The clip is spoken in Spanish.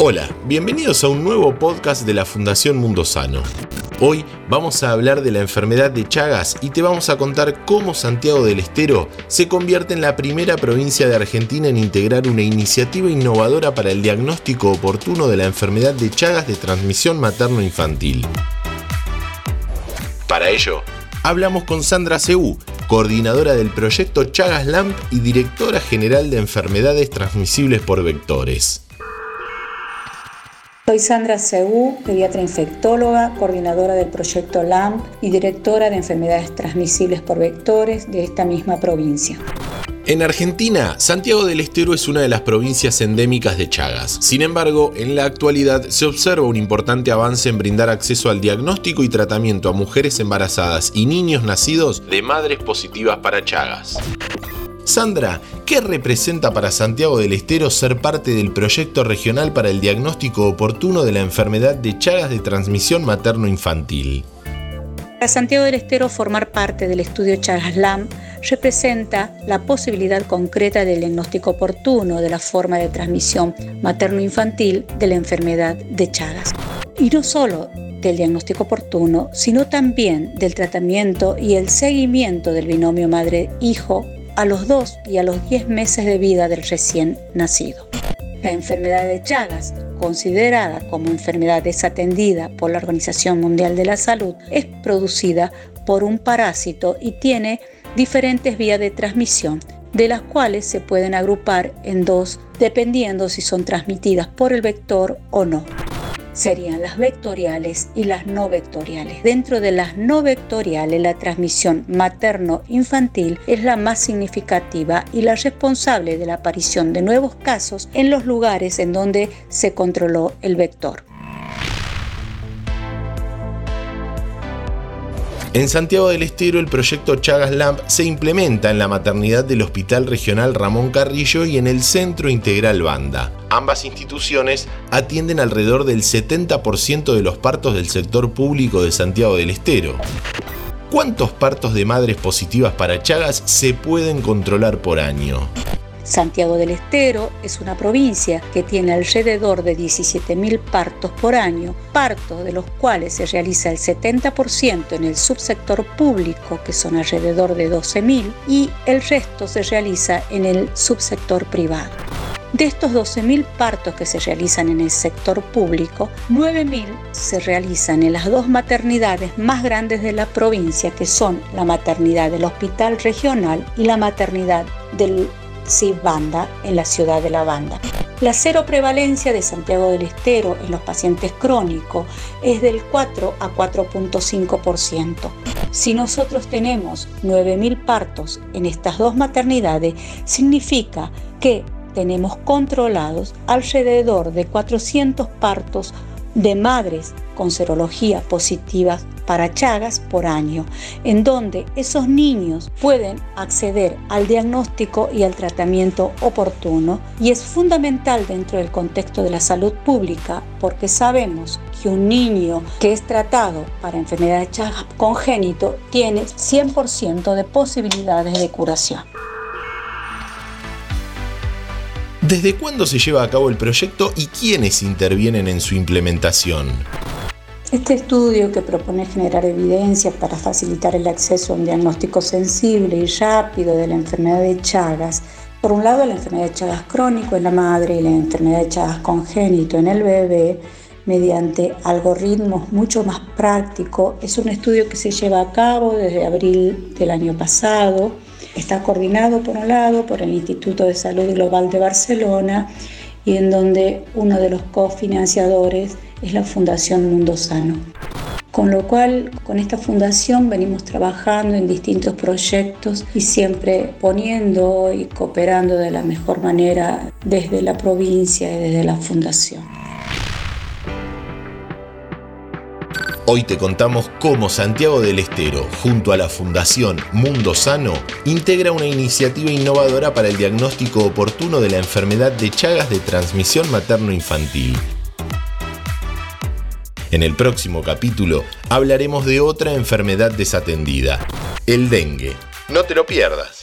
Hola, bienvenidos a un nuevo podcast de la Fundación Mundo Sano. Hoy vamos a hablar de la enfermedad de Chagas y te vamos a contar cómo Santiago del Estero se convierte en la primera provincia de Argentina en integrar una iniciativa innovadora para el diagnóstico oportuno de la enfermedad de Chagas de transmisión materno-infantil. Para ello, hablamos con Sandra Ceú, coordinadora del proyecto Chagas LAMP y directora general de enfermedades transmisibles por vectores. Soy Sandra Seú, pediatra infectóloga, coordinadora del proyecto LAMP y directora de enfermedades transmisibles por vectores de esta misma provincia. En Argentina, Santiago del Estero es una de las provincias endémicas de Chagas. Sin embargo, en la actualidad se observa un importante avance en brindar acceso al diagnóstico y tratamiento a mujeres embarazadas y niños nacidos de madres positivas para Chagas. Sandra, ¿qué representa para Santiago del Estero ser parte del proyecto regional para el diagnóstico oportuno de la enfermedad de Chagas de transmisión materno-infantil? Para Santiago del Estero formar parte del estudio Chagas LAM representa la posibilidad concreta del diagnóstico oportuno de la forma de transmisión materno-infantil de la enfermedad de Chagas. Y no solo del diagnóstico oportuno, sino también del tratamiento y el seguimiento del binomio madre-hijo a los 2 y a los 10 meses de vida del recién nacido. La enfermedad de Chagas, considerada como enfermedad desatendida por la Organización Mundial de la Salud, es producida por un parásito y tiene diferentes vías de transmisión, de las cuales se pueden agrupar en dos dependiendo si son transmitidas por el vector o no serían las vectoriales y las no vectoriales. Dentro de las no vectoriales, la transmisión materno-infantil es la más significativa y la responsable de la aparición de nuevos casos en los lugares en donde se controló el vector. En Santiago del Estero el proyecto Chagas Lamp se implementa en la maternidad del Hospital Regional Ramón Carrillo y en el Centro Integral Banda. Ambas instituciones atienden alrededor del 70% de los partos del sector público de Santiago del Estero. ¿Cuántos partos de madres positivas para Chagas se pueden controlar por año? Santiago del Estero es una provincia que tiene alrededor de 17.000 partos por año, partos de los cuales se realiza el 70% en el subsector público, que son alrededor de 12.000, y el resto se realiza en el subsector privado. De estos 12.000 partos que se realizan en el sector público, 9.000 se realizan en las dos maternidades más grandes de la provincia, que son la maternidad del Hospital Regional y la maternidad del Banda en la ciudad de La Banda. La cero prevalencia de Santiago del Estero en los pacientes crónicos es del 4 a 4.5%. Si nosotros tenemos 9.000 partos en estas dos maternidades, significa que tenemos controlados alrededor de 400 partos de madres con serología positiva para Chagas por año, en donde esos niños pueden acceder al diagnóstico y al tratamiento oportuno y es fundamental dentro del contexto de la salud pública porque sabemos que un niño que es tratado para enfermedad de Chagas congénito tiene 100% de posibilidades de curación. ¿Desde cuándo se lleva a cabo el proyecto y quiénes intervienen en su implementación? Este estudio que propone generar evidencia para facilitar el acceso a un diagnóstico sensible y rápido de la enfermedad de Chagas, por un lado la enfermedad de Chagas crónico en la madre y la enfermedad de Chagas congénito en el bebé, mediante algoritmos mucho más prácticos, es un estudio que se lleva a cabo desde abril del año pasado. Está coordinado por un lado por el Instituto de Salud Global de Barcelona y en donde uno de los cofinanciadores es la Fundación Mundo Sano. Con lo cual, con esta fundación venimos trabajando en distintos proyectos y siempre poniendo y cooperando de la mejor manera desde la provincia y desde la fundación. Hoy te contamos cómo Santiago del Estero, junto a la Fundación Mundo Sano, integra una iniciativa innovadora para el diagnóstico oportuno de la enfermedad de Chagas de transmisión materno-infantil. En el próximo capítulo hablaremos de otra enfermedad desatendida, el dengue. No te lo pierdas.